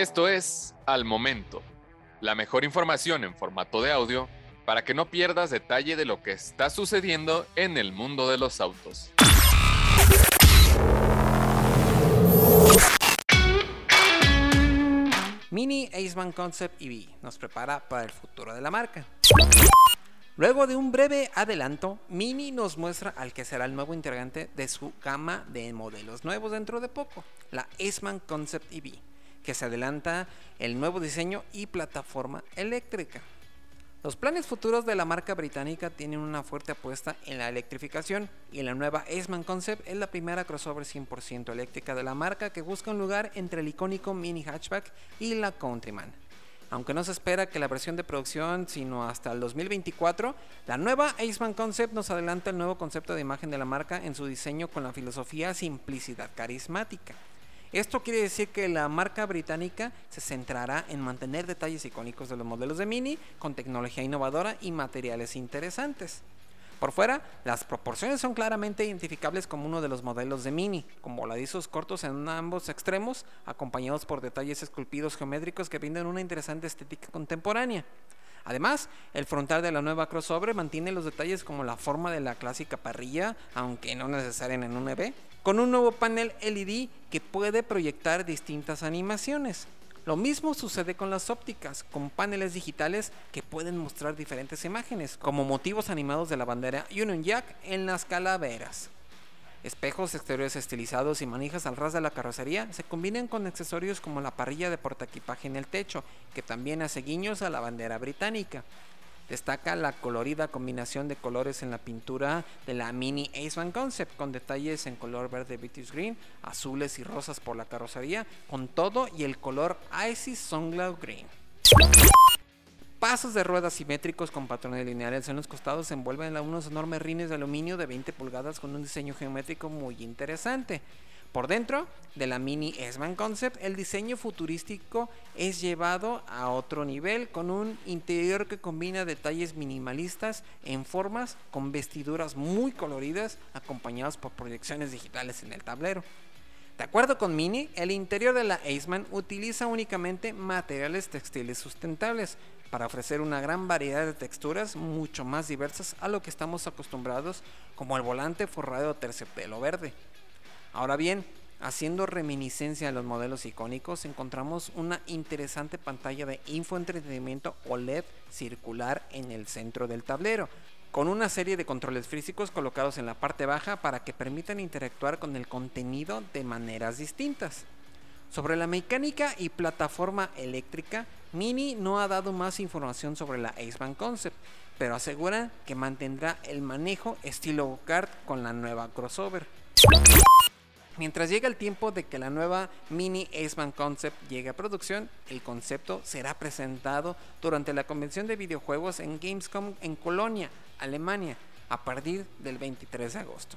Esto es Al Momento, la mejor información en formato de audio para que no pierdas detalle de lo que está sucediendo en el mundo de los autos. Mini Aceman Concept EV nos prepara para el futuro de la marca. Luego de un breve adelanto, Mini nos muestra al que será el nuevo integrante de su gama de modelos nuevos dentro de poco, la Aceman Concept EV, que se adelanta el nuevo diseño y plataforma eléctrica. Los planes futuros de la marca británica tienen una fuerte apuesta en la electrificación y la nueva Aceman Concept es la primera crossover 100% eléctrica de la marca que busca un lugar entre el icónico mini hatchback y la Countryman. Aunque no se espera que la versión de producción sino hasta el 2024, la nueva Aceman Concept nos adelanta el nuevo concepto de imagen de la marca en su diseño con la filosofía simplicidad carismática. Esto quiere decir que la marca británica se centrará en mantener detalles icónicos de los modelos de Mini con tecnología innovadora y materiales interesantes. Por fuera, las proporciones son claramente identificables como uno de los modelos de Mini, con voladizos cortos en ambos extremos, acompañados por detalles esculpidos geométricos que brindan una interesante estética contemporánea. Además, el frontal de la nueva crossover mantiene los detalles como la forma de la clásica parrilla, aunque no necesaria en un EV, con un nuevo panel LED que puede proyectar distintas animaciones. Lo mismo sucede con las ópticas, con paneles digitales que pueden mostrar diferentes imágenes, como motivos animados de la bandera Union Jack en las calaveras. Espejos exteriores estilizados y manijas al ras de la carrocería se combinan con accesorios como la parrilla de portaequipaje en el techo, que también hace guiños a la bandera británica. Destaca la colorida combinación de colores en la pintura de la Mini Aceman Concept, con detalles en color verde British Green, azules y rosas por la carrocería, con todo y el color Icy Sunglow Green. Pasos de ruedas simétricos con patrones lineales en los costados envuelven a unos enormes rines de aluminio de 20 pulgadas con un diseño geométrico muy interesante. Por dentro de la Mini S-Man Concept, el diseño futurístico es llevado a otro nivel con un interior que combina detalles minimalistas en formas con vestiduras muy coloridas acompañadas por proyecciones digitales en el tablero. De acuerdo con Mini, el interior de la Aceman utiliza únicamente materiales textiles sustentables para ofrecer una gran variedad de texturas mucho más diversas a lo que estamos acostumbrados como el volante forrado terciopelo verde. Ahora bien, haciendo reminiscencia a los modelos icónicos, encontramos una interesante pantalla de infoentretenimiento OLED circular en el centro del tablero, con una serie de controles físicos colocados en la parte baja para que permitan interactuar con el contenido de maneras distintas. Sobre la mecánica y plataforma eléctrica, Mini no ha dado más información sobre la Aceman Concept, pero asegura que mantendrá el manejo estilo go-kart con la nueva crossover. Mientras llega el tiempo de que la nueva Mini Aceman Concept llegue a producción, el concepto será presentado durante la convención de videojuegos en Gamescom en Colonia, Alemania, a partir del 23 de agosto.